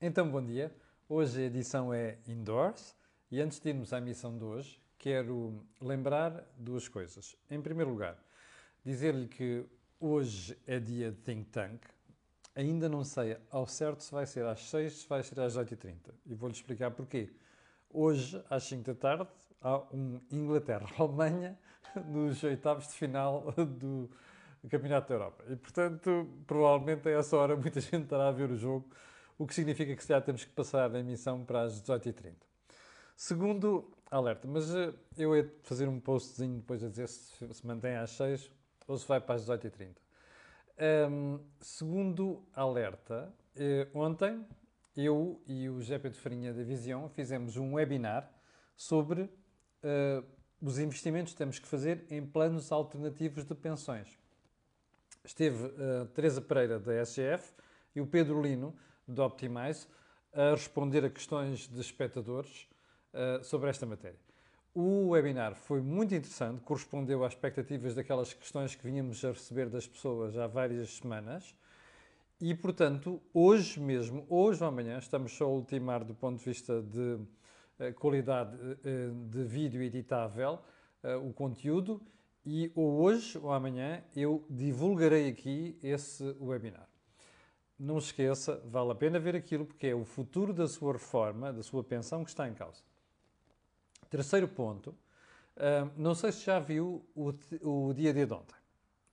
Então, bom dia. Hoje a edição é Indoors e antes de irmos à missão de hoje, quero lembrar duas coisas. Em primeiro lugar, dizer-lhe que hoje é dia de Think Tank. Ainda não sei ao certo se vai ser às 6 se vai ser às 8h30. E vou-lhe explicar porquê. Hoje, às 5 da tarde, há um Inglaterra-Alemanha nos oitavos de final do Campeonato da Europa. E, portanto, provavelmente a essa hora muita gente estará a ver o jogo o que significa que se já temos que passar a emissão para as 18h30. Segundo alerta, mas eh, eu ia fazer um postzinho depois a dizer se se mantém às 6 ou se vai para as 18h30. Um, segundo alerta, eh, ontem eu e o José Pedro Farinha da Visão fizemos um webinar sobre uh, os investimentos que temos que fazer em planos alternativos de pensões. Esteve uh, Teresa Pereira da SGF e o Pedro Lino do Optimize a responder a questões de espectadores uh, sobre esta matéria. O webinar foi muito interessante, correspondeu às expectativas daquelas questões que vínhamos a receber das pessoas há várias semanas. E, portanto, hoje mesmo, hoje ou amanhã, estamos só a ultimar do ponto de vista de uh, qualidade uh, de vídeo editável o conteúdo. E ou hoje ou amanhã eu divulgarei aqui esse webinar não esqueça, vale a pena ver aquilo porque é o futuro da sua reforma, da sua pensão que está em causa. Terceiro ponto, não sei se já viu o, dia de ontem.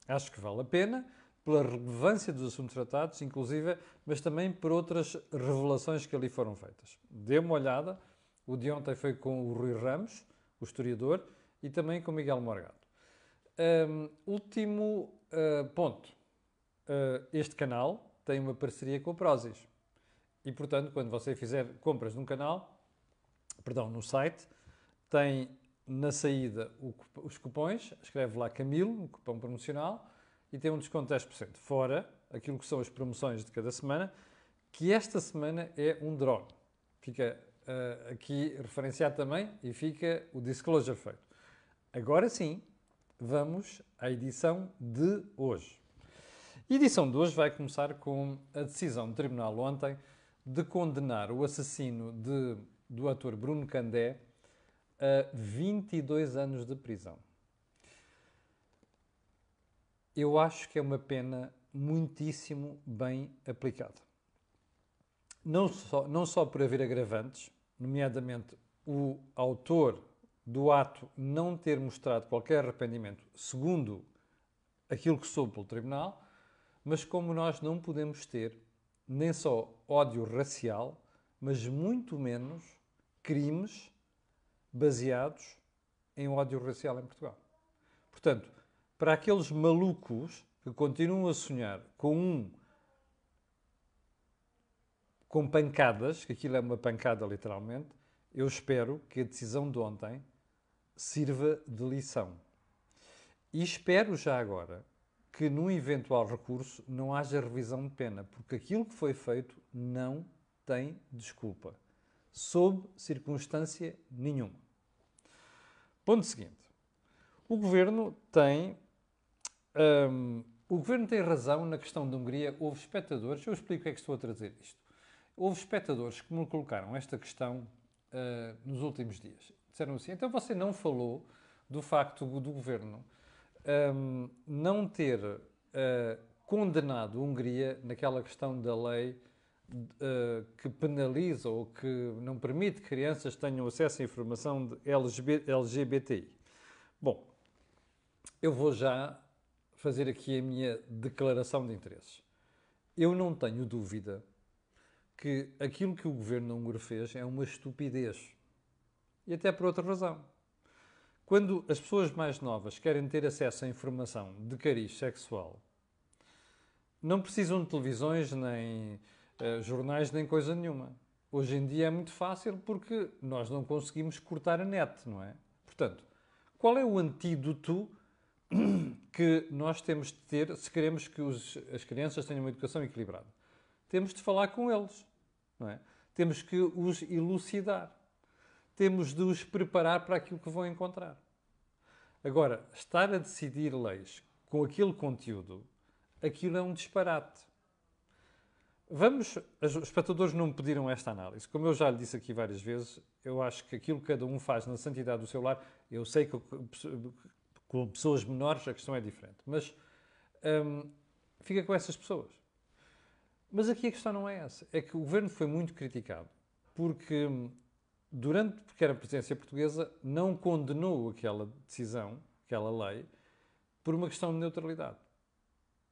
Acho que vale a pena pela relevância dos assuntos tratados, inclusive, mas também por outras revelações que ali foram feitas. Dê uma olhada, o de ontem foi com o Rui Ramos, o historiador, e também com Miguel Morgado. Um, último uh, ponto. Uh, este canal, tem uma parceria com a Prozis. E, portanto, quando você fizer compras num canal, perdão, no site, tem na saída os cupões, escreve lá Camilo, o cupom promocional, e tem um desconto de 10%. Fora aquilo que são as promoções de cada semana, que esta semana é um drone. Fica uh, aqui referenciado também e fica o disclosure feito. Agora sim, vamos à edição de hoje. Edição de hoje vai começar com a decisão do Tribunal ontem de condenar o assassino de, do ator Bruno Candé a 22 anos de prisão. Eu acho que é uma pena muitíssimo bem aplicada. Não só, não só por haver agravantes, nomeadamente o autor do ato não ter mostrado qualquer arrependimento, segundo aquilo que soube pelo Tribunal, mas como nós não podemos ter nem só ódio racial, mas muito menos crimes baseados em ódio racial em Portugal. Portanto, para aqueles malucos que continuam a sonhar com um com pancadas, que aquilo é uma pancada literalmente, eu espero que a decisão de ontem sirva de lição. E espero já agora que num eventual recurso não haja revisão de pena, porque aquilo que foi feito não tem desculpa, sob circunstância nenhuma. Ponto seguinte. O governo tem. Um, o governo tem razão na questão da Hungria. Houve espectadores, eu explico o que é que estou a trazer isto. Houve espectadores que me colocaram esta questão uh, nos últimos dias. Disseram assim: então você não falou do facto do governo um, não ter uh, condenado a Hungria naquela questão da lei uh, que penaliza ou que não permite que crianças tenham acesso à informação de LGBT, LGBTI. Bom, eu vou já fazer aqui a minha declaração de interesses. Eu não tenho dúvida que aquilo que o governo húngaro fez é uma estupidez. E até por outra razão. Quando as pessoas mais novas querem ter acesso à informação de cariz sexual, não precisam de televisões, nem uh, jornais, nem coisa nenhuma. Hoje em dia é muito fácil porque nós não conseguimos cortar a net, não é? Portanto, qual é o antídoto que nós temos de ter se queremos que os, as crianças tenham uma educação equilibrada? Temos de falar com eles, não é? Temos que os elucidar temos de os preparar para aquilo que vão encontrar. Agora, estar a decidir leis com aquele conteúdo, aquilo é um disparate. Vamos, os espectadores não me pediram esta análise. Como eu já lhe disse aqui várias vezes, eu acho que aquilo que cada um faz na santidade do seu lar, eu sei que com pessoas menores a questão é diferente, mas hum, fica com essas pessoas. Mas aqui a questão não é essa. É que o governo foi muito criticado porque, hum, durante porque era a presidência portuguesa, não condenou aquela decisão, aquela lei, por uma questão de neutralidade.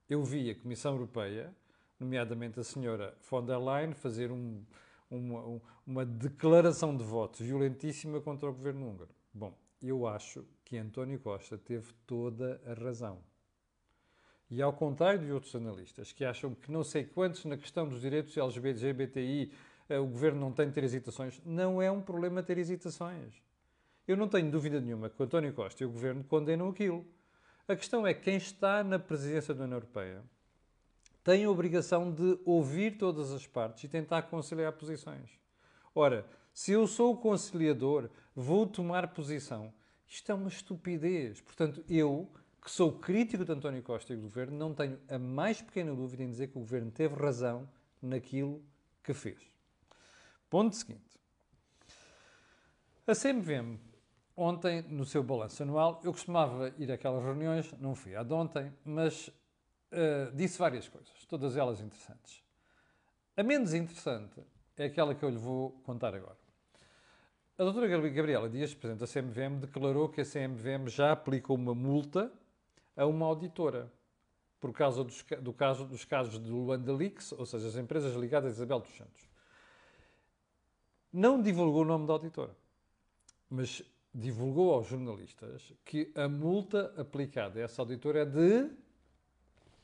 Eu vi a Comissão Europeia nomeadamente a senhora von der Leyen, fazer um, uma, uma declaração de voto violentíssima contra o governo húngaro. Bom, eu acho que António Costa teve toda a razão. E ao contrário de outros analistas que acham que não sei quantos na questão dos direitos LGBTI o governo não tem de ter hesitações, não é um problema ter hesitações. Eu não tenho dúvida nenhuma que o António Costa e o governo condenam aquilo. A questão é quem está na presidência da União Europeia tem a obrigação de ouvir todas as partes e tentar conciliar posições. Ora, se eu sou o conciliador, vou tomar posição. Isto é uma estupidez. Portanto, eu, que sou crítico de António Costa e do governo, não tenho a mais pequena dúvida em dizer que o governo teve razão naquilo que fez. Ponto seguinte. A CMVM, ontem, no seu balanço anual, eu costumava ir àquelas reuniões, não fui a de ontem, mas uh, disse várias coisas, todas elas interessantes. A menos interessante é aquela que eu lhe vou contar agora. A doutora Gabriela Dias, Presidente da CMVM, declarou que a CMVM já aplicou uma multa a uma auditora por causa dos, do caso, dos casos de Luanda Leaks, ou seja, as empresas ligadas a Isabel dos Santos. Não divulgou o nome da auditora, mas divulgou aos jornalistas que a multa aplicada a essa auditora é de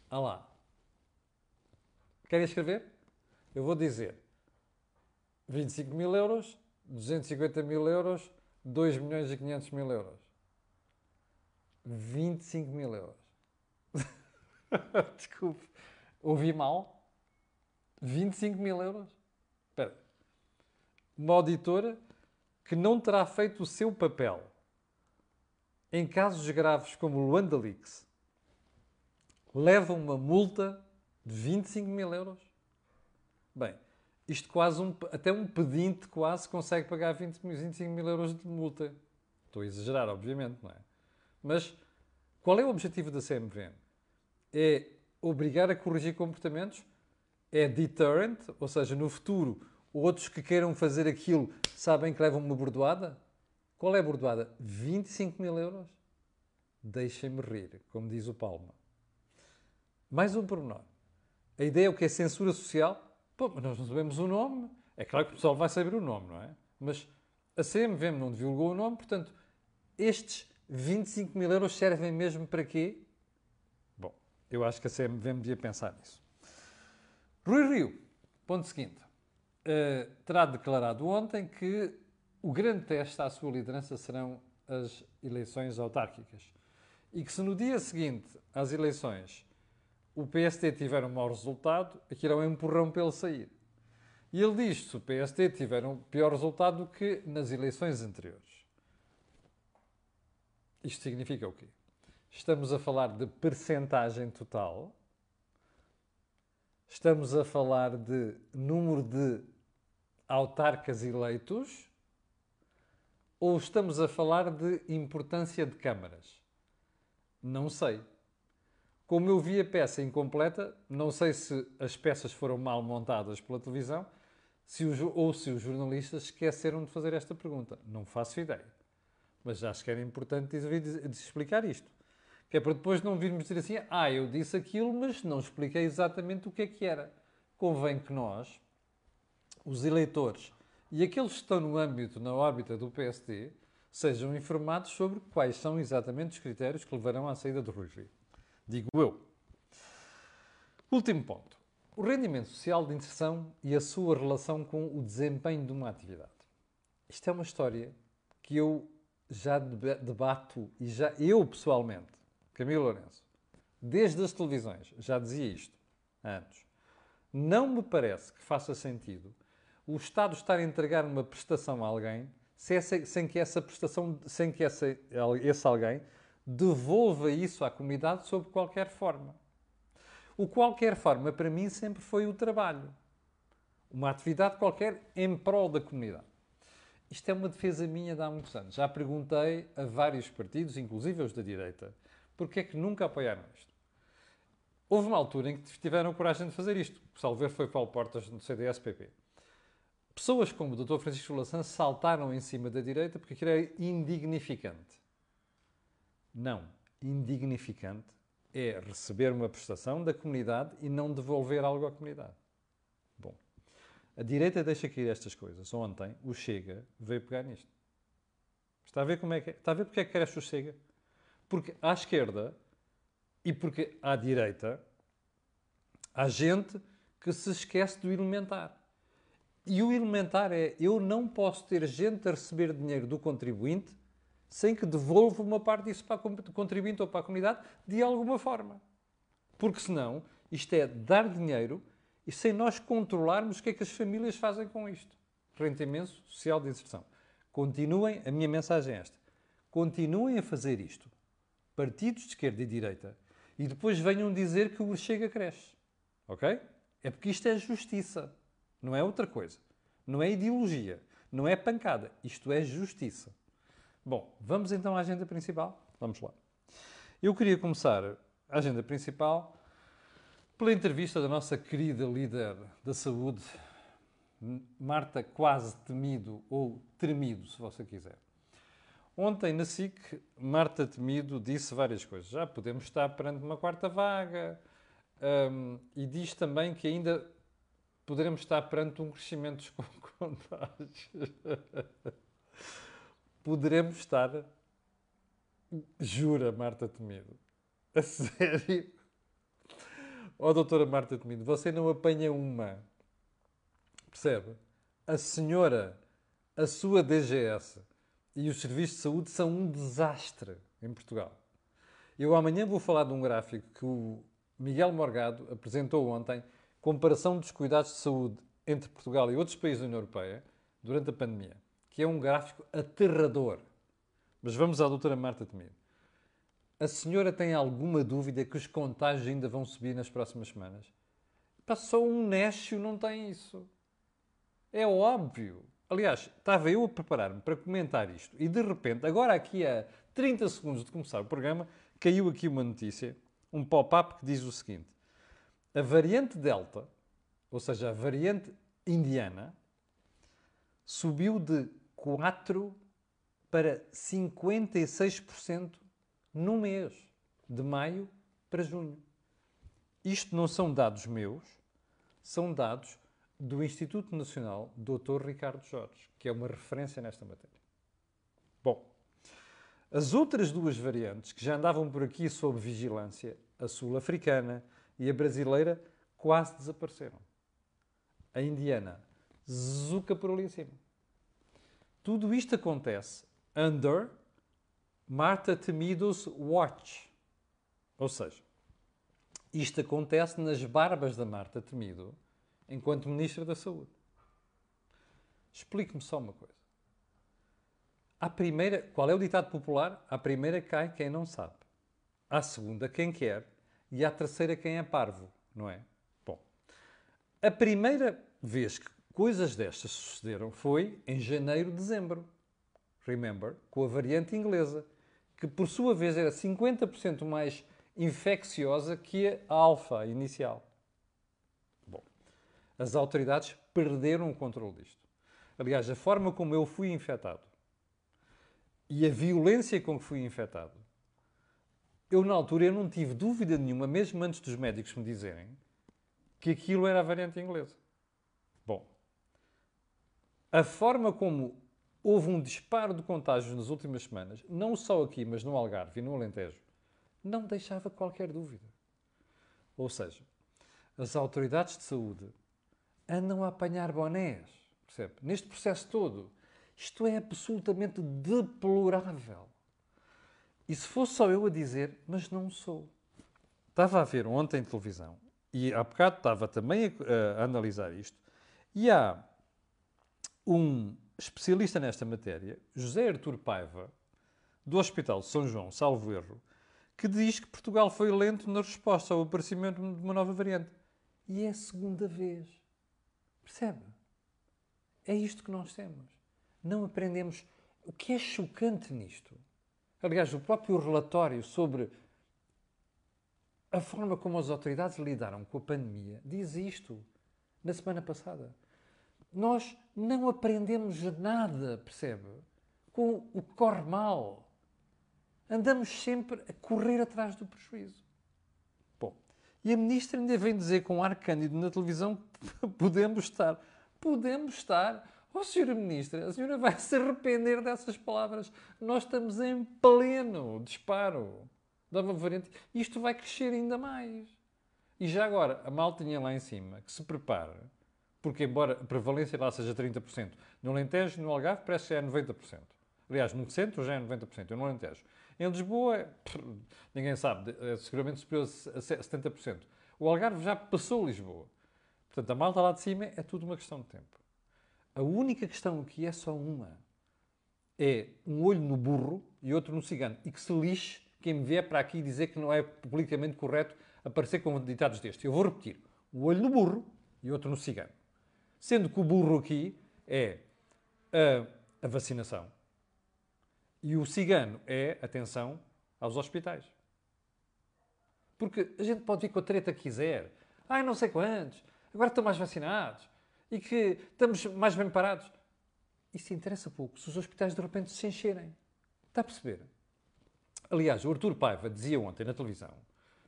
ah lá. Querem escrever? Eu vou dizer 25 mil euros, 250 mil euros, 2 milhões e 500 mil euros. 25 mil euros. Desculpe. Ouvi mal? 25 mil euros? Uma auditora que não terá feito o seu papel em casos graves como o Luanda Leaks leva uma multa de 25 mil euros. Bem, isto quase um, até um pedinte quase consegue pagar 20, 25 mil euros de multa. Estou a exagerar, obviamente, não é? Mas qual é o objetivo da CMVM? É obrigar a corrigir comportamentos? É deterrent? Ou seja, no futuro, outros que queiram fazer aquilo sabem que levam uma bordoada? Qual é a bordoada? 25 mil euros? Deixem-me rir, como diz o Palma. Mais um pormenor. A ideia é o que é censura social? Pô, mas nós não sabemos o nome. É claro que o pessoal vai saber o nome, não é? Mas a CMVM não divulgou o nome, portanto, estes 25 mil euros servem mesmo para quê? Bom, eu acho que a CMVM devia pensar nisso. Rui Rio, ponto seguinte, uh, terá declarado ontem que o grande teste à sua liderança serão as eleições autárquicas. E que se no dia seguinte às eleições o PST tiver um mau resultado, aquilo é um empurrão para ele sair. E ele diz se o PST tiver um pior resultado do que nas eleições anteriores. Isto significa o quê? Estamos a falar de percentagem total, estamos a falar de número de autarcas eleitos, ou estamos a falar de importância de câmaras? Não sei. Como eu vi a peça incompleta, não sei se as peças foram mal montadas pela televisão se ou se os jornalistas esqueceram de fazer esta pergunta. Não faço ideia. Mas acho que era importante explicar isto. Que é para depois não virmos dizer assim, ah, eu disse aquilo, mas não expliquei exatamente o que é que era. Convém que nós, os eleitores e aqueles que estão no âmbito, na órbita do PST, sejam informados sobre quais são exatamente os critérios que levarão à saída do Rui digo eu. Último ponto. O rendimento social de inserção e a sua relação com o desempenho de uma atividade. Isto é uma história que eu já debato e já eu pessoalmente, Camilo Lourenço, desde as televisões, já dizia isto antes. Não me parece que faça sentido o Estado estar a entregar uma prestação a alguém sem que essa prestação, sem que essa, esse alguém devolva isso à comunidade sob qualquer forma. O qualquer forma, para mim, sempre foi o trabalho. Uma atividade qualquer em prol da comunidade. Isto é uma defesa minha de há muitos anos. Já perguntei a vários partidos, inclusive os da direita, porque é que nunca apoiaram isto. Houve uma altura em que tiveram coragem de fazer isto. Salver foi Paulo Portas no CDS-PP. Pessoas como o Dr. Francisco Lassan saltaram em cima da direita porque aquilo é indignificante. Não. Indignificante é receber uma prestação da comunidade e não devolver algo à comunidade. Bom, a direita deixa cair estas coisas. Ontem, o Chega veio pegar nisto. Está a ver como é que é? Está a ver porque é que cresce o Chega? Porque à esquerda e porque à direita há gente que se esquece do elementar. E o elementar é: eu não posso ter gente a receber dinheiro do contribuinte sem que devolva uma parte disso para o contribuinte ou para a comunidade de alguma forma. Porque senão, isto é dar dinheiro e sem nós controlarmos o que é que as famílias fazem com isto. Renta imenso, social de inserção. Continuem, a minha mensagem é esta: continuem a fazer isto, partidos de esquerda e direita, e depois venham dizer que o Chega cresce. Ok? É porque isto é justiça. Não é outra coisa. Não é ideologia. Não é pancada. Isto é justiça. Bom, vamos então à agenda principal? Vamos lá. Eu queria começar a agenda principal pela entrevista da nossa querida líder da saúde, Marta Quase Temido, ou Tremido, se você quiser. Ontem, na SIC, Marta Temido disse várias coisas. Já podemos estar perante uma quarta vaga um, e diz também que ainda poderemos estar perante um crescimento dos contágios. poderemos estar. Jura, Marta Temido. A sério? Oh, doutora Marta Temido, você não apanha uma. Percebe? A senhora, a sua DGS e os serviços de saúde são um desastre em Portugal. Eu amanhã vou falar de um gráfico que o Miguel Morgado apresentou ontem comparação dos cuidados de saúde entre Portugal e outros países da União Europeia durante a pandemia, que é um gráfico aterrador. Mas vamos à doutora Marta Temido. A senhora tem alguma dúvida que os contágios ainda vão subir nas próximas semanas? Passou um nécio não tem isso. É óbvio. Aliás, estava eu a preparar-me para comentar isto e de repente, agora aqui a 30 segundos de começar o programa, caiu aqui uma notícia, um pop-up que diz o seguinte: a variante Delta, ou seja, a variante indiana, subiu de 4 para 56% no mês, de maio para junho. Isto não são dados meus, são dados do Instituto Nacional Dr. Ricardo Jorge, que é uma referência nesta matéria. Bom, as outras duas variantes que já andavam por aqui sob vigilância, a sul-africana e a brasileira quase desapareceram. A indiana zuca por ali acima. Tudo isto acontece under Marta Temido's watch. Ou seja, isto acontece nas barbas da Marta Temido enquanto Ministra da Saúde. Explique-me só uma coisa. À primeira, qual é o ditado popular? À primeira cai quem não sabe. À segunda, quem quer e à terceira quem é parvo, não é? Bom, a primeira vez que coisas destas sucederam foi em janeiro, dezembro. Remember? Com a variante inglesa, que por sua vez era 50% mais infecciosa que a alfa inicial. As autoridades perderam o controle disto. Aliás, a forma como eu fui infectado e a violência com que fui infectado eu na altura eu não tive dúvida nenhuma, mesmo antes dos médicos me dizerem, que aquilo era a variante inglesa. Bom, a forma como houve um disparo de contágios nas últimas semanas, não só aqui, mas no Algarve e no Alentejo, não deixava qualquer dúvida. Ou seja, as autoridades de saúde andam a apanhar bonés, percebe? Neste processo todo. Isto é absolutamente deplorável. E se fosse só eu a dizer, mas não sou. Estava a ver ontem televisão e há bocado estava também a, a analisar isto. E há um especialista nesta matéria, José Artur Paiva, do Hospital de São João, salvo erro, que diz que Portugal foi lento na resposta ao aparecimento de uma nova variante. E é a segunda vez. Percebe? É isto que nós temos. Não aprendemos. O que é chocante nisto? Aliás, o próprio relatório sobre a forma como as autoridades lidaram com a pandemia diz isto na semana passada. Nós não aprendemos nada, percebe? Com o que corre mal. Andamos sempre a correr atrás do prejuízo. Bom, e a ministra ainda vem dizer com ar cândido na televisão podemos estar. Podemos estar. Oh, senhora ministra, a senhora vai se arrepender dessas palavras. Nós estamos em pleno disparo da variante. Isto vai crescer ainda mais. E já agora, a maltinha lá em cima, que se prepara, porque embora a prevalência lá seja 30%, no Alentejo no Algarve parece que é 90%. Aliás, no centro já é 90%, no Alentejo. Em Lisboa, ninguém sabe, é seguramente superior a 70%. O Algarve já passou Lisboa. Portanto, a malta lá de cima é tudo uma questão de tempo. A única questão que é só uma é um olho no burro e outro no cigano. E que se lixe quem me vier para aqui dizer que não é politicamente correto aparecer com ditados deste. Eu vou repetir. Um olho no burro e outro no cigano. Sendo que o burro aqui é a, a vacinação e o cigano é, atenção, aos hospitais. Porque a gente pode vir com a treta que quiser. Ai, não sei quantos. Agora estão mais vacinados. E que estamos mais bem parados. Isso interessa pouco se os hospitais de repente se encherem. Está a perceber? Aliás, o Artur Paiva dizia ontem na televisão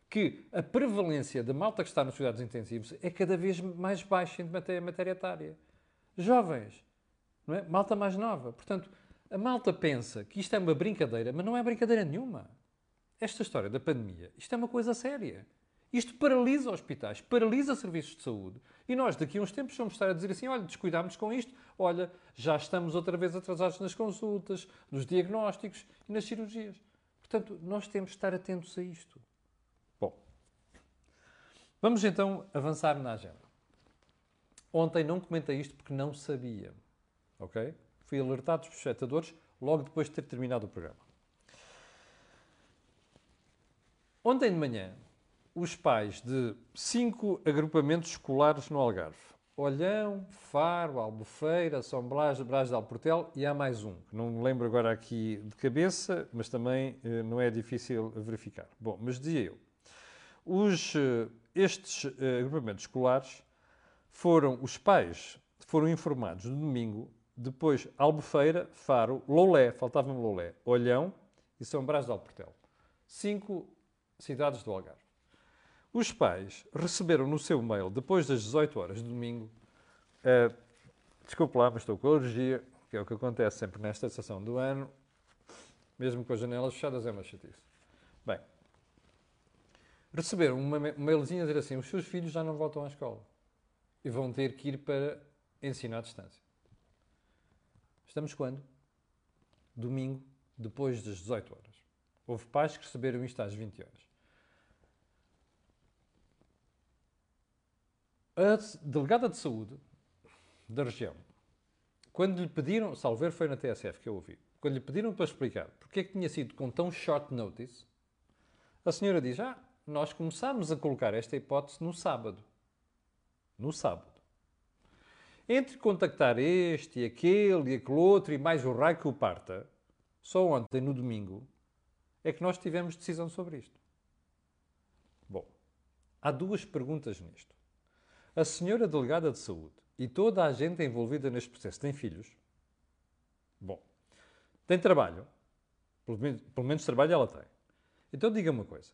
que a prevalência da malta que está nos cuidados intensivos é cada vez mais baixa em matéria, matéria etária. Jovens, não é? malta mais nova. Portanto, a malta pensa que isto é uma brincadeira, mas não é brincadeira nenhuma. Esta história da pandemia, isto é uma coisa séria. Isto paralisa hospitais, paralisa serviços de saúde. E nós, daqui a uns tempos, vamos estar a dizer assim: olha, descuidámos com isto, olha, já estamos outra vez atrasados nas consultas, nos diagnósticos e nas cirurgias. Portanto, nós temos de estar atentos a isto. Bom, vamos então avançar na agenda. Ontem não comentei isto porque não sabia, ok? Fui alertado dos espectadores logo depois de ter terminado o programa. Ontem de manhã, os pais de cinco agrupamentos escolares no Algarve, Olhão, Faro, Albufeira, São Blas, Brás de Alportel e há mais um, não me lembro agora aqui de cabeça, mas também eh, não é difícil verificar. Bom, mas dizia eu, os, eh, estes eh, agrupamentos escolares foram, os pais foram informados no domingo depois, Albufeira, Faro, Loulé, faltava-me Loulé, Olhão e São Brás de Alportel. Cinco cidades do Algarve. Os pais receberam no seu mail, depois das 18 horas de domingo, uh, desculpe lá, mas estou com alergia, que é o que acontece sempre nesta estação do ano, mesmo com as janelas fechadas é uma chatice. Bem, receberam uma mailzinha a dizer assim, os seus filhos já não voltam à escola e vão ter que ir para ensino à distância. Estamos quando? Domingo, depois das 18 horas. Houve pais que receberam isto às 20 horas. A delegada de saúde da região, quando lhe pediram, salver foi na TSF que eu ouvi, quando lhe pediram para explicar porque é que tinha sido com tão short notice, a senhora diz: Ah, nós começámos a colocar esta hipótese no sábado. No sábado. Entre contactar este e aquele e aquele outro e mais o raio que o parta, só ontem, no domingo, é que nós tivemos decisão sobre isto. Bom, há duas perguntas nisto. A senhora delegada de saúde e toda a gente envolvida neste processo tem filhos? Bom, tem trabalho? Pelo menos, pelo menos trabalho ela tem. Então diga uma coisa.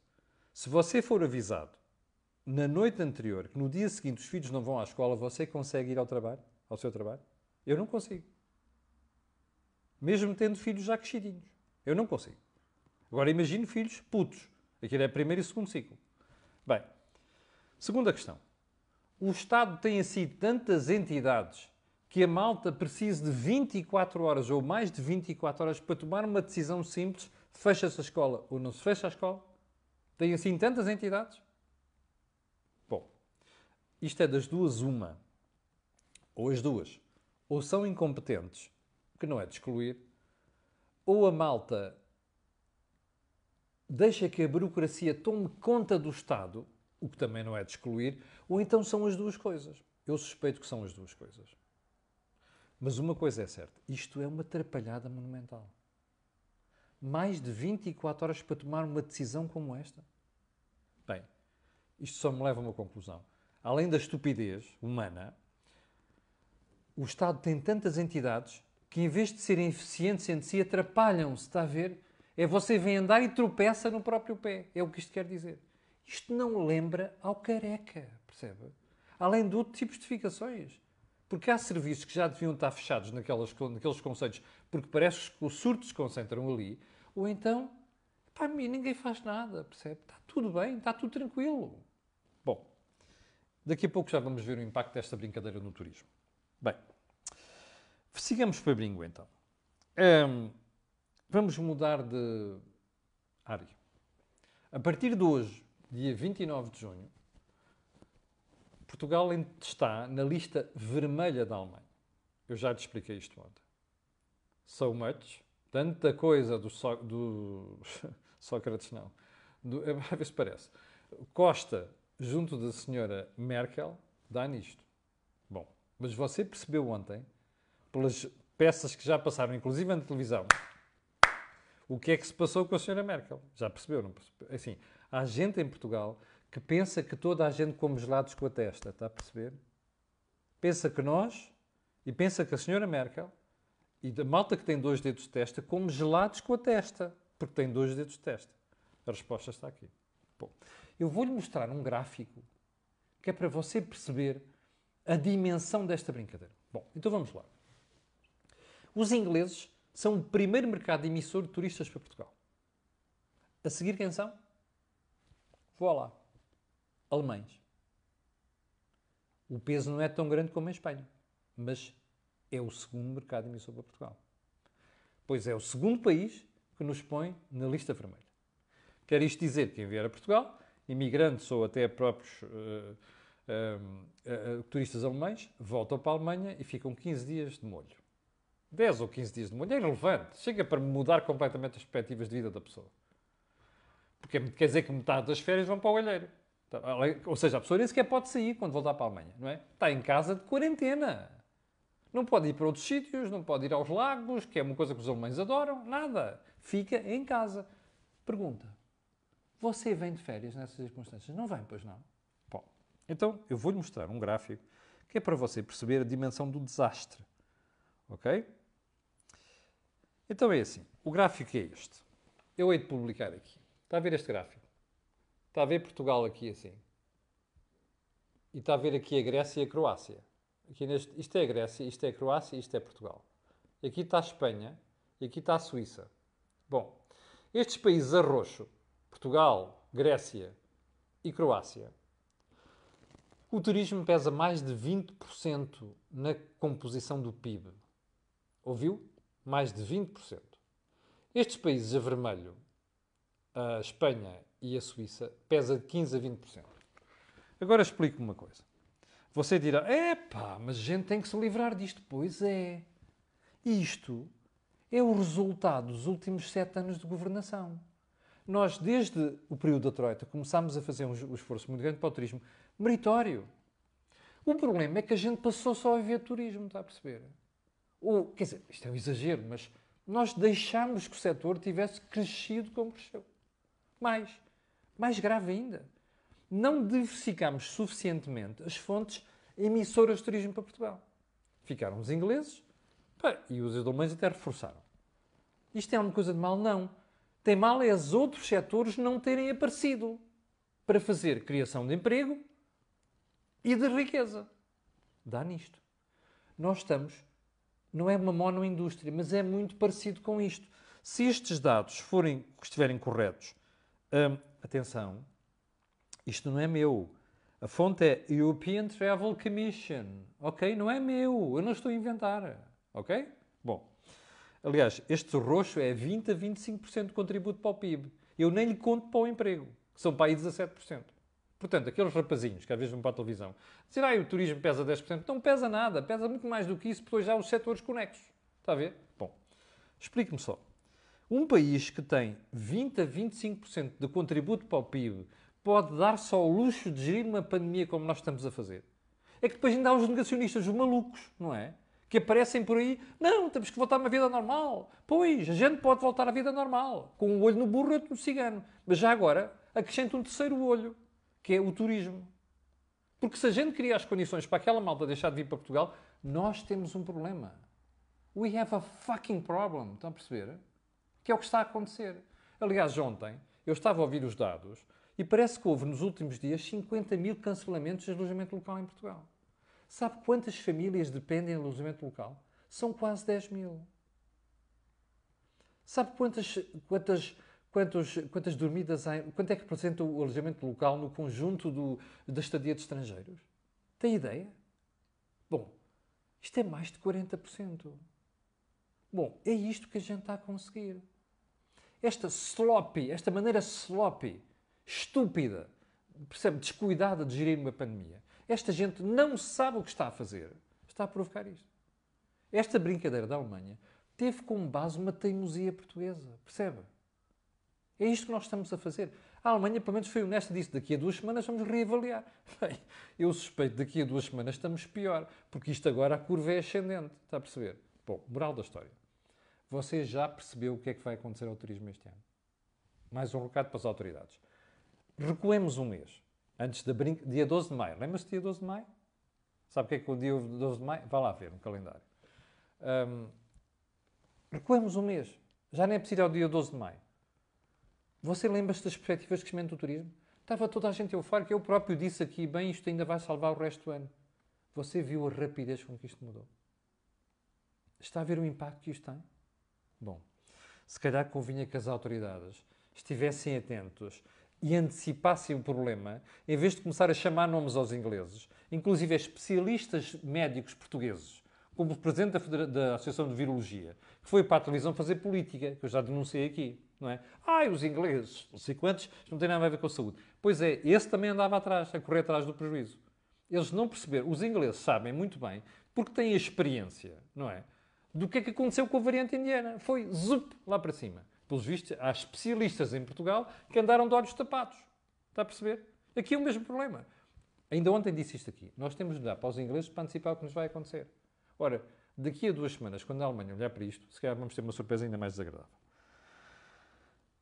Se você for avisado na noite anterior, que no dia seguinte os filhos não vão à escola, você consegue ir ao trabalho? Ao seu trabalho? Eu não consigo. Mesmo tendo filhos já crescidinhos. Eu não consigo. Agora imagine filhos putos. Aquilo é primeiro e segundo ciclo. Bem, segunda questão. O Estado tem assim tantas entidades que a malta precisa de 24 horas ou mais de 24 horas para tomar uma decisão simples, fecha-se a escola ou não se fecha a escola? Tem assim tantas entidades? Isto é das duas uma. Ou as duas. Ou são incompetentes, que não é de excluir, ou a malta deixa que a burocracia tome conta do Estado, o que também não é de excluir, ou então são as duas coisas. Eu suspeito que são as duas coisas. Mas uma coisa é certa: isto é uma atrapalhada monumental. Mais de 24 horas para tomar uma decisão como esta. Bem, isto só me leva a uma conclusão. Além da estupidez humana, o Estado tem tantas entidades que, em vez de serem eficientes entre si, atrapalham-se, está a ver? É você vem andar e tropeça no próprio pé. É o que isto quer dizer. Isto não lembra ao careca, percebe? Além de outros tipos de justificações. Porque há serviços que já deviam estar fechados naquelas, naqueles conceitos, porque parece que os surtos se concentram ali, ou então, para mim, ninguém faz nada, percebe? Está tudo bem, está tudo tranquilo. Bom, daqui a pouco já vamos ver o impacto desta brincadeira no turismo. Bem, sigamos para Bringo então. Vamos mudar de área. A partir de hoje, dia 29 de junho, Portugal está na lista vermelha da Alemanha. Eu já te expliquei isto ontem. So much, tanta coisa do, so, do Sócrates, não. Do, a ver se parece. Costa, junto da senhora Merkel, dá nisto. Bom, mas você percebeu ontem, pelas peças que já passaram, inclusive na televisão, o que é que se passou com a senhora Merkel? Já percebeu, não percebeu? Assim, há gente em Portugal que pensa que toda a gente come gelados com a testa, está a perceber? Pensa que nós, e pensa que a senhora Merkel, e da malta que tem dois dedos de testa, come gelados com a testa, porque tem dois dedos de testa. A resposta está aqui. Bom, eu vou-lhe mostrar um gráfico que é para você perceber a dimensão desta brincadeira. Bom, então vamos lá. Os ingleses são o primeiro mercado emissor de turistas para Portugal. A seguir quem são? Vou lá alemães. O peso não é tão grande como em Espanha, mas é o segundo mercado emissor para Portugal. Pois é o segundo país que nos põe na lista vermelha. Quer isto dizer que quem vier a Portugal, imigrantes ou até próprios uh, uh, uh, turistas alemães, voltam para a Alemanha e ficam 15 dias de molho. 10 ou 15 dias de molho é irrelevante. Chega para mudar completamente as perspectivas de vida da pessoa. Porque quer dizer que metade das férias vão para o olheiro. Tá, ou seja, a pessoa nem sequer pode sair quando voltar para a Alemanha, não é? Está em casa de quarentena. Não pode ir para outros sítios, não pode ir aos lagos, que é uma coisa que os alemães adoram, nada. Fica em casa. Pergunta: você vem de férias nessas circunstâncias? Não vem, pois não? Bom, então eu vou-lhe mostrar um gráfico que é para você perceber a dimensão do desastre. Ok? Então é assim: o gráfico é este. Eu hei de publicar aqui. Está a ver este gráfico? Está a ver Portugal aqui assim. E está a ver aqui a Grécia e a Croácia. Aqui neste, isto é a Grécia, isto é a Croácia e isto é Portugal. E aqui está a Espanha e aqui está a Suíça. Bom, estes países a roxo, Portugal, Grécia e Croácia, o turismo pesa mais de 20% na composição do PIB. Ouviu? Mais de 20%. Estes países a vermelho, a Espanha e a Suíça pesa de 15 a 20%. Agora explico-me uma coisa. Você dirá, é pá, mas a gente tem que se livrar disto. Pois é. Isto é o resultado dos últimos sete anos de governação. Nós, desde o período da Troika, começámos a fazer um esforço muito grande para o turismo meritório. O problema é que a gente passou só a ver turismo, está a perceber? Ou, quer dizer, isto é um exagero, mas nós deixámos que o setor tivesse crescido como cresceu. Mais. Mais grave ainda, não diversificamos suficientemente as fontes emissoras de turismo para Portugal. Ficaram os ingleses pá, e os alemães até reforçaram. Isto é uma coisa de mal? Não. Tem mal é os outros setores não terem aparecido para fazer criação de emprego e de riqueza. Dá nisto. Nós estamos, não é uma monoindústria, mas é muito parecido com isto. Se estes dados forem, estiverem corretos, hum, atenção, isto não é meu. A fonte é European Travel Commission, ok? Não é meu, eu não estou a inventar, ok? Bom, aliás, este roxo é 20 a 25% de contributo para o PIB. Eu nem lhe conto para o emprego, que são para aí 17%. Portanto, aqueles rapazinhos que às vezes vão para a televisão, dizer, ah, o turismo pesa 10%, não pesa nada, pesa muito mais do que isso, depois já os setores conexos. Está a ver? Bom, explique-me só. Um país que tem 20 a 25% de contributo para o PIB pode dar-se ao luxo de gerir uma pandemia como nós estamos a fazer. É que depois ainda há os negacionistas, os malucos, não é? Que aparecem por aí, não, temos que voltar a uma vida normal. Pois, a gente pode voltar à vida normal, com um olho no burro e outro no cigano. Mas já agora, acrescenta um terceiro olho, que é o turismo. Porque se a gente cria as condições para aquela malta deixar de vir para Portugal, nós temos um problema. We have a fucking problem. Estão a perceber? Que é o que está a acontecer. Aliás, ontem eu estava a ouvir os dados e parece que houve nos últimos dias 50 mil cancelamentos de alojamento local em Portugal. Sabe quantas famílias dependem de alojamento local? São quase 10 mil. Sabe quantas, quantas, quantas, quantas dormidas há? Quanto é que representa o alojamento local no conjunto do, da estadia de estrangeiros? Tem ideia? Bom, isto é mais de 40%. Bom, é isto que a gente está a conseguir. Esta sloppy, esta maneira sloppy estúpida, percebe, descuidada de gerir uma pandemia. Esta gente não sabe o que está a fazer. Está a provocar isto. Esta brincadeira da Alemanha teve como base uma teimosia portuguesa. Percebe? É isto que nós estamos a fazer. A Alemanha, pelo menos, foi honesta e disse: daqui a duas semanas vamos reavaliar. Bem, eu suspeito daqui a duas semanas estamos pior, porque isto agora a curva é ascendente. Está a perceber? Bom, moral da história. Você já percebeu o que é que vai acontecer ao turismo este ano? Mais um recado para as autoridades recuemos um mês. Antes da brinca... dia 12 de maio. Lembra-se do dia 12 de maio? Sabe o que é que o dia 12 de maio? Vá lá ver no calendário. Um, recuemos um mês. Já nem é preciso ao dia 12 de maio. Você lembra-se das perspectivas de crescimento do turismo? Estava toda a gente eufórica. Eu próprio disse aqui, bem, isto ainda vai salvar o resto do ano. Você viu a rapidez com que isto mudou? Está a ver o impacto que isto tem? Bom, se calhar convinha que as autoridades estivessem atentos e antecipassem o problema, em vez de começar a chamar nomes aos ingleses, inclusive especialistas médicos portugueses, como o presidente da, da, Associação de Virologia, que foi para a televisão fazer política, que eu já denunciei aqui, não é? Ai, os ingleses, não sei quantos, não tem nada a ver com a saúde. Pois é, esse também andava atrás, a correr atrás do prejuízo. Eles não perceberam, os ingleses sabem muito bem, porque têm a experiência, não é? Do que é que aconteceu com a variante indiana. Foi zup, lá para cima. Pelos vistos, há especialistas em Portugal que andaram de olhos tapados. Está a perceber? Aqui é o mesmo problema. Ainda ontem disse isto aqui. Nós temos de dar para os ingleses para antecipar o que nos vai acontecer. Ora, daqui a duas semanas, quando a Alemanha olhar para isto, se calhar vamos ter uma surpresa ainda mais desagradável.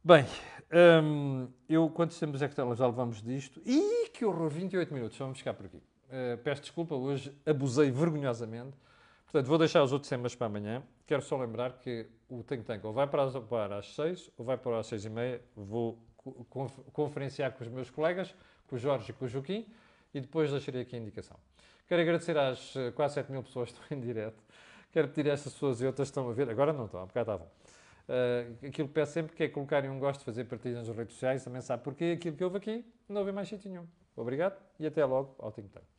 Bem, hum, eu quantos tempos é que já levamos disto? Ih, que horror, 28 minutos, vamos ficar por aqui. Uh, peço desculpa, hoje abusei vergonhosamente. Portanto, vou deixar os outros temas para amanhã. Quero só lembrar que o Think Tank ou vai para as, para as 6 ou vai para as 6 e meia. Vou conferenciar com os meus colegas, com o Jorge e com o Joaquim, e depois deixarei aqui a indicação. Quero agradecer às eh, quase 7 mil pessoas que estão em direto. Quero pedir a estas pessoas e outras que estão a ver, agora não estão, há bocado estavam. Uh, aquilo que peço sempre que é colocarem um gosto, fazer partilhas nas redes sociais, também sabe porque aquilo que houve aqui não houve mais sítio nenhum. Obrigado e até logo ao Think Tank.